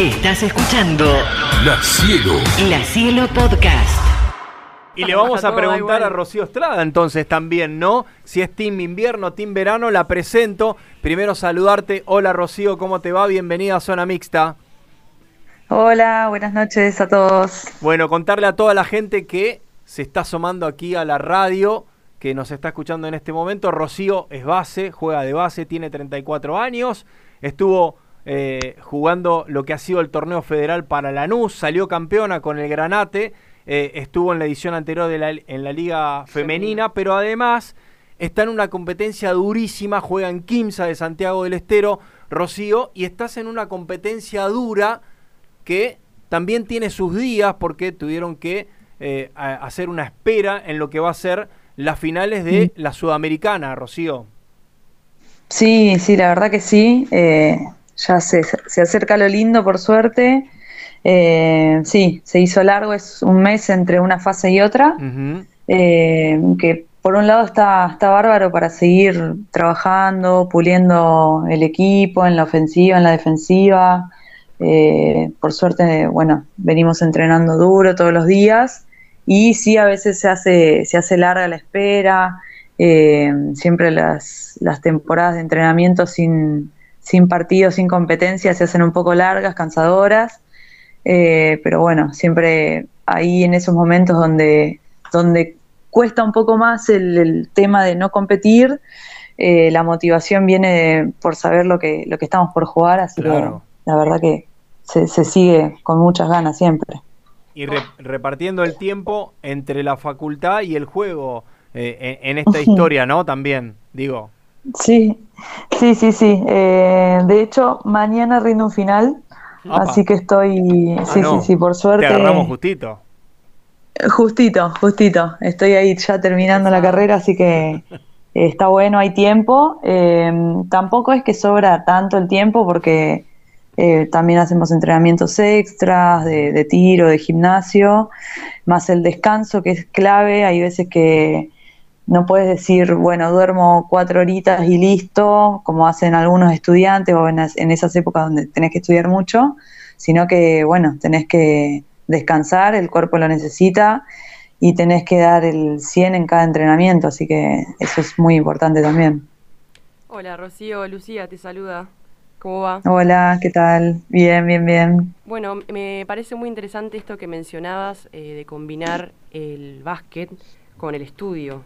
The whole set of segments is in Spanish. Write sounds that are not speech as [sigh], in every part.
Estás escuchando La Cielo. La Cielo Podcast. Y le vamos a preguntar a Rocío Estrada entonces también, ¿no? Si es Team Invierno, Team Verano, la presento. Primero saludarte. Hola Rocío, ¿cómo te va? Bienvenida a Zona Mixta. Hola, buenas noches a todos. Bueno, contarle a toda la gente que se está asomando aquí a la radio, que nos está escuchando en este momento. Rocío es base, juega de base, tiene 34 años, estuvo eh, jugando lo que ha sido el torneo federal para Lanús, salió campeona con el Granate, eh, estuvo en la edición anterior de la, en la liga femenina, pero además está en una competencia durísima, juega en Quimsa de Santiago del Estero, Rocío, y estás en una competencia dura que también tiene sus días porque tuvieron que eh, hacer una espera en lo que va a ser las finales de la Sudamericana, Rocío. Sí, sí, la verdad que sí. Eh, ya se, se, acerca lo lindo, por suerte. Eh, sí, se hizo largo, es un mes entre una fase y otra. que por un lado está, está bárbaro para seguir trabajando, puliendo el equipo en la ofensiva, en la defensiva. Eh, por suerte, bueno, venimos entrenando duro todos los días y sí, a veces se hace, se hace larga la espera, eh, siempre las, las, temporadas de entrenamiento sin, sin partidos, sin competencia, se hacen un poco largas, cansadoras, eh, pero bueno, siempre ahí en esos momentos donde, donde cuesta un poco más el, tema de no competir, la motivación viene por saber lo que, lo que estamos por jugar, así que la verdad que se, sigue con muchas ganas siempre. Y repartiendo el tiempo entre la facultad y el juego eh, en, esta historia, ¿no? También, digo. Sí, sí, sí, sí. Eh, de hecho, mañana rindo un final, así que estoy, ah, sí, sí, sí, por suerte. Te agarramos justito. Justito, justito. Estoy ahí ya terminando la carrera, así que está bueno, hay tiempo. Eh, tampoco es que sobra tanto el tiempo porque eh, también hacemos entrenamientos extras de, tiro, de gimnasio, más el descanso que es clave. Hay veces que no puedes decir, bueno, duermo cuatro horitas y listo, como hacen algunos estudiantes o en, esas épocas donde tenés que estudiar mucho, sino que, bueno, tenés que descansar, el cuerpo lo necesita y tenés que dar el 100 en cada entrenamiento, así que eso es muy importante también. Hola Rocío, Lucía te saluda. ¿Cómo va? Hola, ¿qué tal? Bien, bien, bien. Bueno, me parece muy interesante esto que mencionabas eh, de combinar el básquet con el estudio.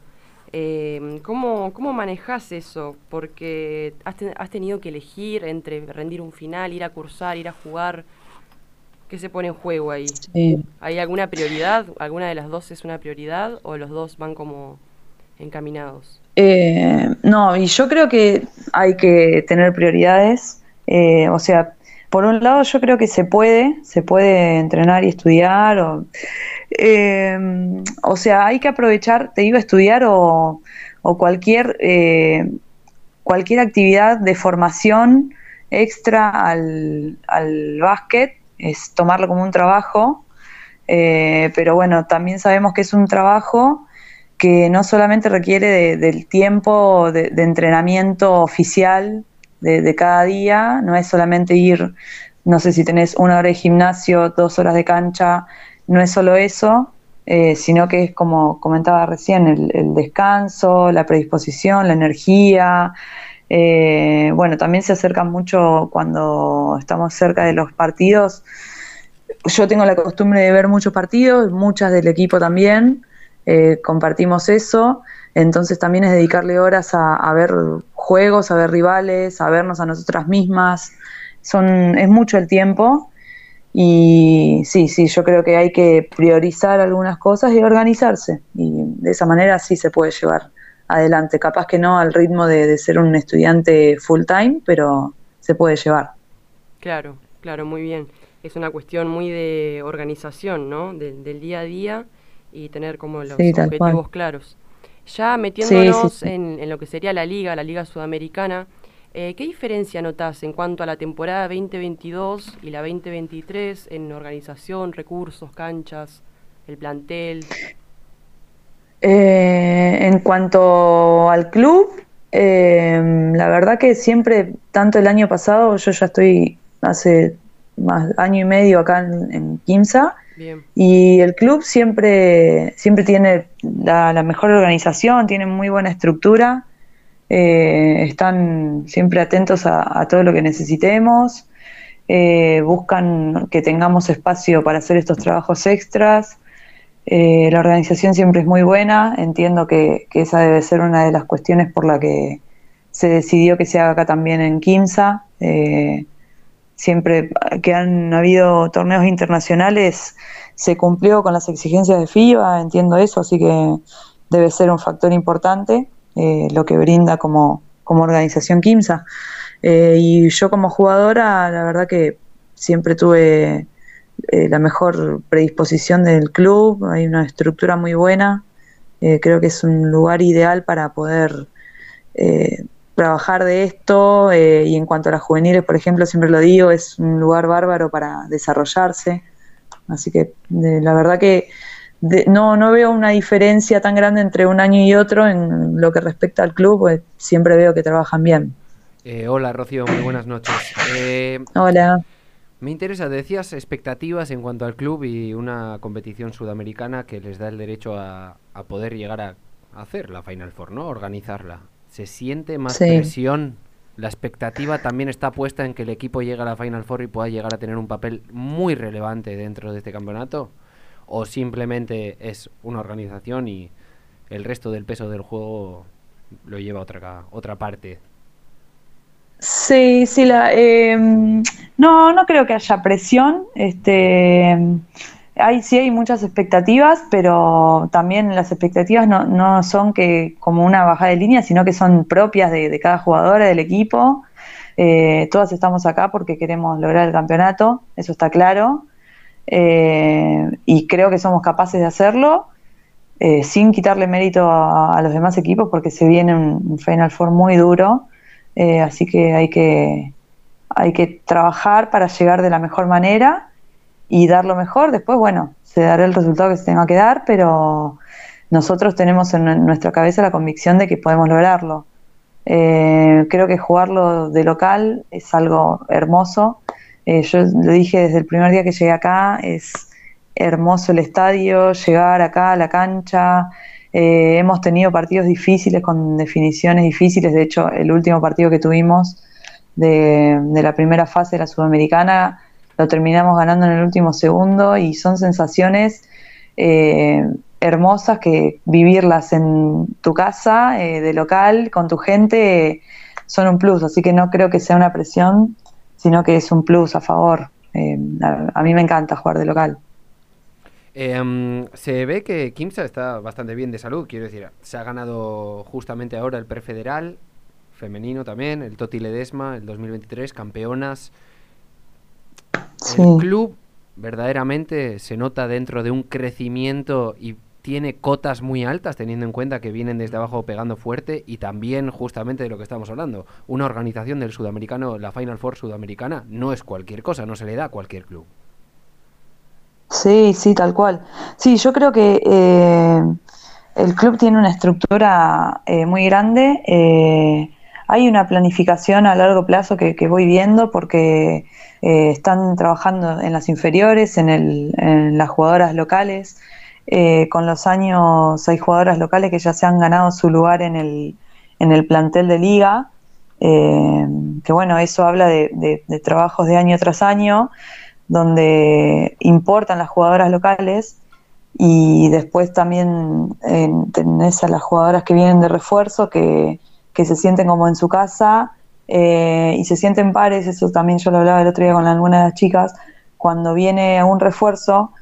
Eh, ¿cómo, ¿Cómo manejas eso? Porque has, has, tenido que elegir entre rendir un final, ir a cursar, ir a jugar. ¿Qué se pone en juego ahí? ¿Hay alguna prioridad? ¿Alguna de las dos es una prioridad o los dos van como encaminados? Eh, no, y yo creo que hay que tener prioridades. Eh, o sea, por un lado yo creo que se puede, se puede entrenar y estudiar, o, eh, o sea, hay que aprovechar, te digo, estudiar o, cualquier, eh, cualquier actividad de formación extra al, al básquet, es tomarlo como un trabajo, pero bueno, también sabemos que es un trabajo que no solamente requiere del tiempo de entrenamiento oficial, de, cada día, no es solamente ir, no sé si tenés una hora de gimnasio, dos horas de cancha, no es solo eso, eh, sino que es como comentaba recién, el, descanso, la predisposición, la energía. Eh, bueno, también se acerca mucho cuando estamos cerca de los partidos. Yo tengo la costumbre de ver muchos partidos, muchas del equipo también, eh, compartimos eso. Entonces también es dedicarle horas a, ver juegos, a ver rivales, a vernos a nosotras mismas. Son, es mucho el tiempo y sí, sí, yo creo que hay que priorizar algunas cosas y organizarse. Y de esa manera sí se puede llevar adelante. Capaz que no al ritmo de, ser un estudiante full time, pero se puede llevar. Claro, claro, muy bien. Es una cuestión muy de organización, ¿no? del día a día y tener como los objetivos claros. Ya metiéndonos En, lo que sería la liga, la liga sudamericana, eh, ¿qué diferencia notas en cuanto a la temporada 2022 y la 2023 en organización, recursos, canchas, el plantel? Eh, en cuanto al club, eh, la verdad que siempre, tanto el año pasado, yo ya estoy hace más año y medio acá en, en Quimsa. Y el club siempre, siempre tiene la, mejor organización, tiene muy buena estructura, eh, están siempre atentos a, todo lo que necesitemos, eh, buscan que tengamos espacio para hacer estos trabajos extras. Eh, la organización siempre es muy buena, entiendo que, esa debe ser una de las cuestiones por la que se decidió que se haga acá también en Quimsa siempre que han habido torneos internacionales se cumplió con las exigencias de FIBA, entiendo eso, así que debe ser un factor importante eh, lo que brinda como, como organización KIMSA. Eh, y yo como jugadora, la verdad que siempre tuve eh, la mejor predisposición del club, hay una estructura muy buena, creo que es un lugar ideal para poder trabajar de esto eh, y en cuanto a las juveniles, por ejemplo, siempre lo digo, es un lugar bárbaro para desarrollarse. Así que la verdad que no, no veo una diferencia tan grande entre un año y otro en lo que respecta al club, pues siempre veo que trabajan bien. Eh, hola Rocío, muy buenas noches. Eh, hola. Me interesa, decías expectativas en cuanto al club y una competición sudamericana que les da el derecho a, a poder llegar a hacer la Final Four, ¿no? Organizarla se siente más presión. La expectativa también está puesta en que el equipo llegue a la Final Four y pueda llegar a tener un papel muy relevante dentro de este campeonato. O simplemente es una organización y el resto del peso del juego lo lleva otra, otra parte. Sí, sí, la, em, no, no creo que haya presión. Este, hay, sí hay muchas expectativas, pero también las expectativas no, no son que como una bajada de línea, sino que son propias de, cada jugadora del equipo. Eh, todas estamos acá porque queremos lograr el campeonato, eso está claro. Eh, y creo que somos capaces de hacerlo eh, sin quitarle mérito a, los demás equipos porque se viene un, Final Four muy duro. así que hay que hay que trabajar para llegar de la mejor manera y dar lo mejor. Después, bueno, se dará el resultado que se tenga que dar, pero nosotros tenemos en nuestra cabeza la convicción de que podemos lograrlo. Eh, creo que jugarlo de local es algo hermoso. Eh, yo lo dije desde el primer día que llegué acá, es hermoso el estadio, llegar acá a la cancha. Eh, hemos tenido partidos difíciles con definiciones difíciles. De hecho, el último partido que tuvimos de, de la primera fase de la Sudamericana lo terminamos ganando en el último segundo y son sensaciones eh, hermosas que vivirlas en tu casa, eh, de local, con tu gente, son un plus, así que no creo que sea una presión, sino que es un plus a favor. Eh, a, mí me encanta jugar de local. Em, se ve que Kimsa está bastante bien de salud, quiero decir, se ha ganado justamente ahora el prefederal, femenino también, el Toti Ledesma, el 2023, campeonas. El club verdaderamente se nota dentro de un crecimiento y tiene cotas muy altas, teniendo en cuenta que vienen desde abajo pegando fuerte y también justamente de lo que estamos hablando. Una organización del sudamericano, la Final Four sudamericana, no es cualquier cosa, no se le da a cualquier club. Sí, sí, tal cual. Sí, yo creo que eh, el club tiene una estructura eh, muy grande. Eh, hay una planificación a largo plazo que, voy viendo porque eh, están trabajando en las inferiores, en, las jugadoras locales. Eh, con los años hay jugadoras locales que ya se han ganado su lugar en el, en el plantel de liga, eh, que bueno, eso habla de, trabajos de año tras año, donde importan las jugadoras locales y después también tenés a las jugadoras que vienen de refuerzo que que se sienten como en su casa eh, y se sienten pares, eso también yo lo hablaba el otro día con alguna de las chicas, cuando viene un refuerzo,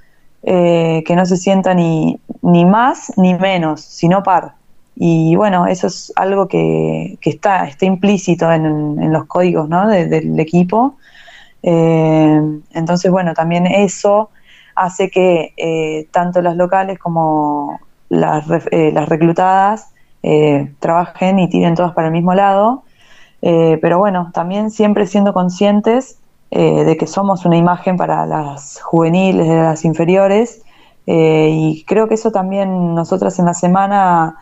eh, que no se sienta ni, ni más ni menos, sino par. Y bueno, eso es algo que, está, está implícito en, los códigos ¿no? del equipo. Eh, entonces, bueno, también eso hace que tanto las locales como las, las reclutadas eh, trabajen y tiren todas para el mismo lado. Eh, pero bueno, también siempre siendo conscientes eh, de que somos una imagen para las juveniles, de las inferiores. y creo que eso también nosotras en la semana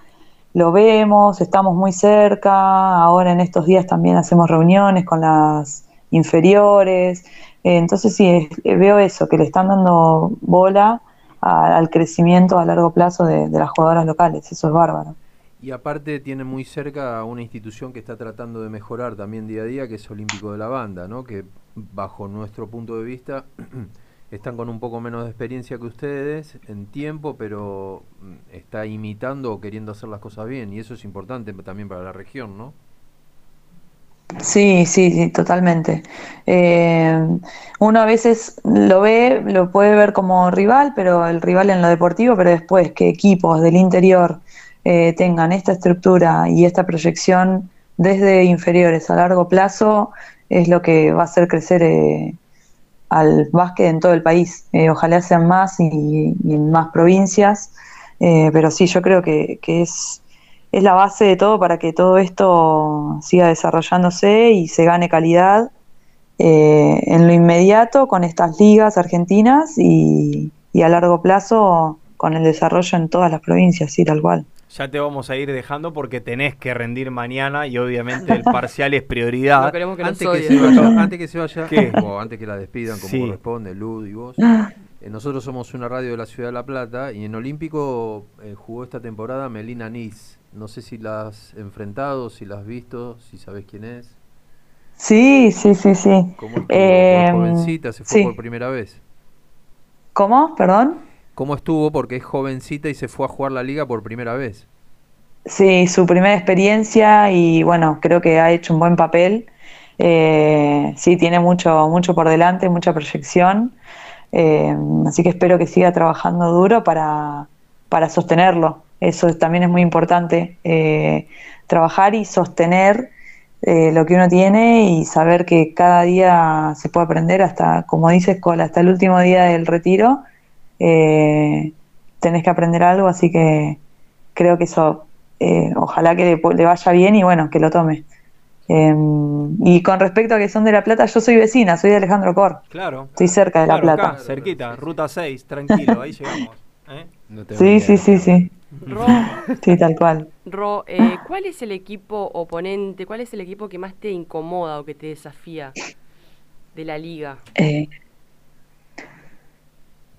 lo vemos, estamos muy cerca. Ahora en estos días también hacemos reuniones con las inferiores. Entonces sí, veo eso, que le están dando bola al crecimiento a largo plazo de, las jugadoras locales, eso es bárbaro. Y aparte tiene muy cerca una institución que está tratando de mejorar también día a día, que es Olímpico de la Banda, ¿no? que bajo nuestro punto de vista [clears throat] están con un poco menos de experiencia que ustedes en tiempo, pero mm, está imitando o queriendo hacer las cosas bien, y eso es importante también para la región, ¿no? Sí, sí, sí, totalmente. Eh, uno a veces lo ve, lo puede ver como rival, pero el rival en lo deportivo, pero después que equipos del interior eh, tengan esta estructura y esta proyección desde inferiores a largo plazo es lo que va a hacer crecer eh, al básquet en todo el país. ojalá sean más y, en más provincias, pero sí, yo creo que, que es es la base de todo para que todo esto siga desarrollándose y se gane calidad eh, en lo inmediato con estas ligas argentinas y, a largo plazo con el desarrollo en todas las provincias, sí, tal cual. Ya te vamos a ir dejando porque tenés que rendir mañana y obviamente el parcial es prioridad. [laughs] que [laughs] antes, que se vaya, antes que se vaya, antes que la despidan como corresponde, Lud y vos. Eh, nosotros somos una radio de la ciudad de La Plata y en Olímpico eh, jugó esta temporada Melina Nis. No sé si la has enfrentado, si la has visto, si sabes quién es. Sí, sí, sí, sí. ¿Cómo estuvo? Eh, jovencita, se fue por primera vez. ¿Cómo? Perdón. ¿Cómo estuvo? Porque es jovencita y se fue a jugar la liga por primera vez. Sí, su primera experiencia y bueno, creo que ha hecho un buen papel. Eh, sí, tiene mucho, mucho por delante, mucha proyección. Eh, así que espero que siga trabajando duro para, para sostenerlo. Eso también es muy importante, eh, trabajar y sostener eh, lo que uno tiene y saber que cada día se puede aprender hasta, como dices, Cola, hasta el último día del retiro, eh, tenés que aprender algo, así que creo que eso, ojalá que le, vaya bien y bueno, que lo tome. Em, y con respecto a que son de La Plata, yo soy vecina, soy de Alejandro Cor. Claro. Estoy cerca de La Plata. cerquita, ruta 6, tranquilo, ahí llegamos. sí, sí, sí, sí. Ro, [laughs] sí, tal cual. Ro, eh, ¿cuál es el equipo oponente, cuál es el equipo que más te incomoda o que te desafía de la liga? Eh,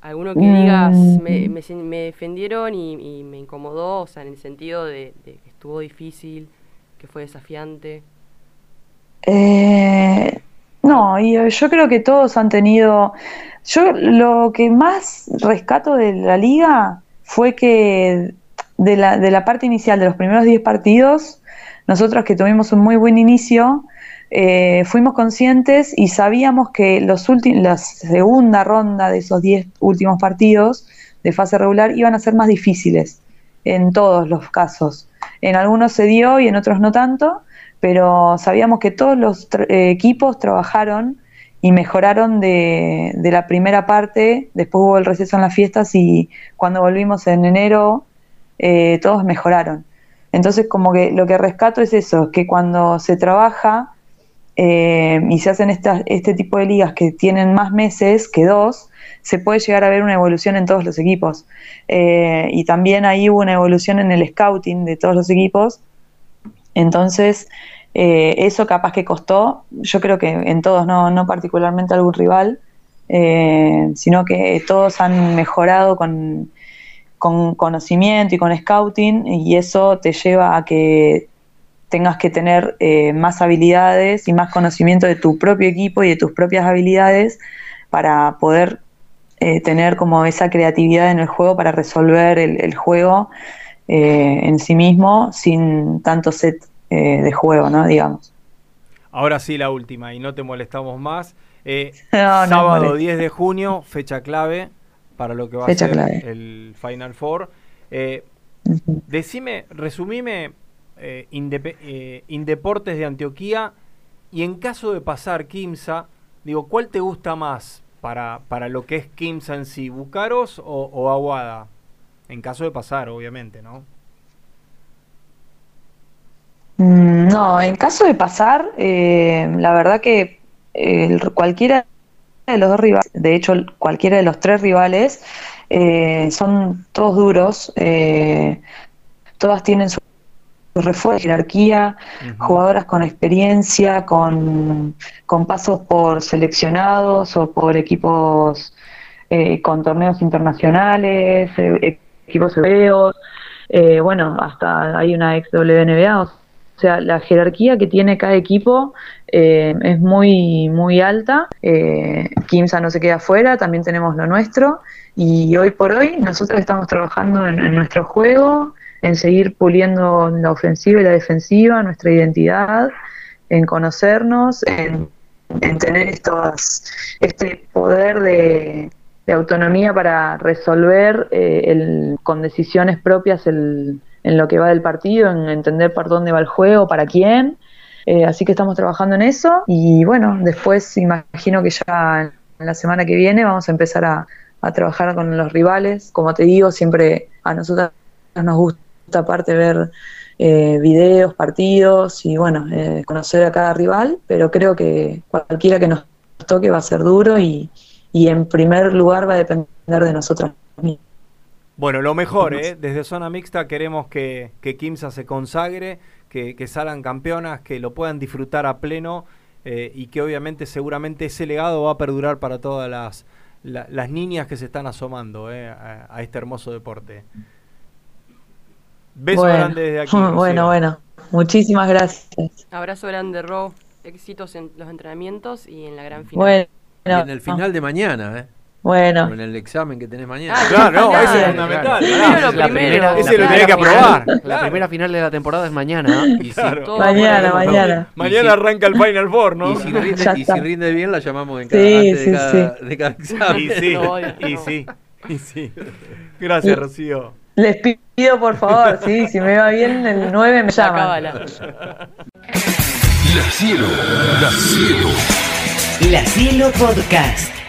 Alguno que digas, mm. me, defendieron y, me incomodó, o sea, en el sentido de, que estuvo difícil, que fue desafiante. Eh, no, yo creo que todos han tenido... Yo lo que más rescato de la liga fue que de la, de la parte inicial de los primeros 10 partidos, nosotros que tuvimos un muy buen inicio, eh, fuimos conscientes y sabíamos que los la segunda ronda de esos 10 últimos partidos de fase regular iban a ser más difíciles en todos los casos. En algunos se dio y en otros no tanto, pero sabíamos que todos los eh, equipos trabajaron y mejoraron de, la primera parte, después hubo el receso en las fiestas y cuando volvimos en enero eh, todos mejoraron. Entonces, como que lo que rescato es eso, que cuando se trabaja eh, y se hacen este tipo de ligas que tienen más meses que dos, se puede llegar a ver una evolución en todos los equipos. Eh, y también ahí hubo una evolución en el scouting de todos los equipos. Entonces, eso capaz que costó, yo creo que en todos, no, no particularmente algún rival, sino que todos han mejorado con con conocimiento y con scouting y eso te lleva a que tengas que tener eh, más habilidades y más conocimiento de tu propio equipo y de tus propias habilidades para poder eh, tener como esa creatividad en el juego para resolver el, juego eh, en sí mismo sin tanto set de juego, ¿no? Digamos. Ahora sí la última y no te molestamos más. [laughs] sábado 10 de junio, fecha clave, para lo que va a ser el Final Four. Decime, resumime eh, eh, Indeportes de Antioquía y en caso de pasar Kimsa, digo, ¿cuál te gusta más para, para lo que es Kimsa en sí, Bucaros o, Aguada? En caso de pasar, obviamente, ¿no? Mm, no, en caso de pasar, la verdad que cualquiera de los dos rivales, de hecho cualquiera de los tres rivales, eh, son todos duros, eh, todas tienen su refuerzos, jerarquía, jugadoras con experiencia, con, con pasos por seleccionados o por equipos eh, con torneos internacionales, eh, equipos europeos, eh, bueno, hasta hay una ex WNBA, o sea, la jerarquía que tiene cada equipo es muy, muy alta. Kimsa no se queda afuera, también tenemos lo nuestro. Y hoy por hoy nosotros estamos trabajando en nuestro juego, en seguir puliendo la ofensiva y la defensiva, nuestra identidad, en conocernos, en, tener estos, este poder de, autonomía para resolver eh, el, con decisiones propias el, en lo que va del partido, en entender para dónde va el juego, para quién. Eh, así que estamos trabajando en eso y bueno, después imagino que ya en la semana que viene vamos a empezar a, a trabajar con los rivales. Como te digo, siempre a nosotros nos gusta aparte ver eh, videos, partidos y bueno, eh, conocer a cada rival, pero creo que cualquiera que nos toque va a ser duro y, en primer lugar va a depender de nosotros mismos. Bueno, lo mejor, ¿eh? desde zona mixta queremos que, que Kimsa se consagre, que, que, salgan campeonas, que lo puedan disfrutar a pleno eh, y que obviamente seguramente ese legado va a perdurar para todas las, las niñas que se están asomando a este hermoso deporte. Beso grande desde aquí. [laughs] Bueno, bueno. Muchísimas gracias. Abrazo grande, Ro. Éxitos en los entrenamientos y en la gran final. Bueno, y en el final de mañana, ¿eh? Bueno. en el examen que tenés mañana. Ah, claro, no, ese es fundamental. Claro. la primera, ese lo tenés que aprobar. La primera final de la temporada es mañana. Y mañana, mañana. Mañana arranca el Final Four, ¿no? Y si rinde, y si rinde bien, la llamamos en cada, sí, antes de, cada, de, cada, examen. Y sí, y sí, y sí. Gracias, Rocío. Les pido por favor, sí, si me va bien, el 9 me llama. [laughs] La Cielo, La Cielo. La Cielo Podcast.